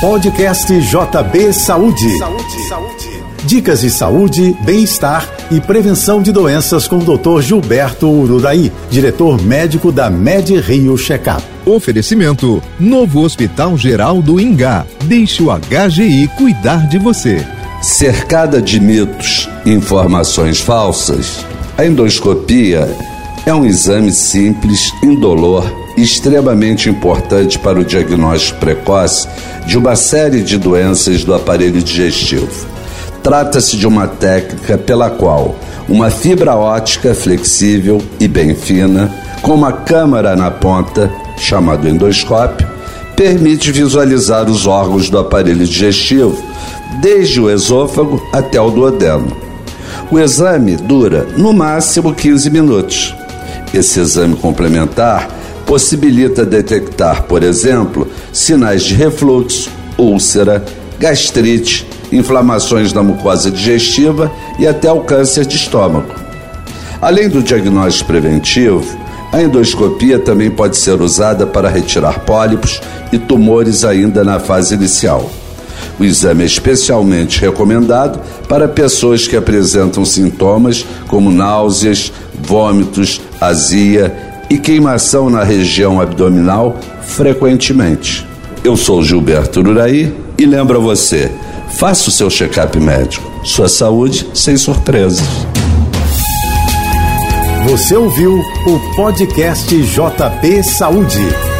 Podcast JB Saúde. Saúde, saúde. Dicas de saúde, bem-estar e prevenção de doenças com o Dr. Gilberto Ururaí, diretor médico da Med Rio Checkup. Oferecimento: Novo Hospital Geral do Ingá. Deixe o HGI cuidar de você. Cercada de mitos e informações falsas, a endoscopia é um exame simples, indolor extremamente importante para o diagnóstico precoce de uma série de doenças do aparelho digestivo. Trata-se de uma técnica pela qual uma fibra ótica flexível e bem fina, com uma câmara na ponta, chamado endoscópio, permite visualizar os órgãos do aparelho digestivo, desde o esôfago até o duodeno. O exame dura no máximo 15 minutos esse exame complementar possibilita detectar, por exemplo, sinais de refluxo, úlcera, gastrite, inflamações da mucosa digestiva e até o câncer de estômago. Além do diagnóstico preventivo, a endoscopia também pode ser usada para retirar pólipos e tumores ainda na fase inicial. O exame é especialmente recomendado para pessoas que apresentam sintomas como náuseas, vômitos, azia e queimação na região abdominal frequentemente. Eu sou Gilberto Uraí e lembro a você: faça o seu check-up médico. Sua saúde sem surpresas. Você ouviu o podcast JP Saúde.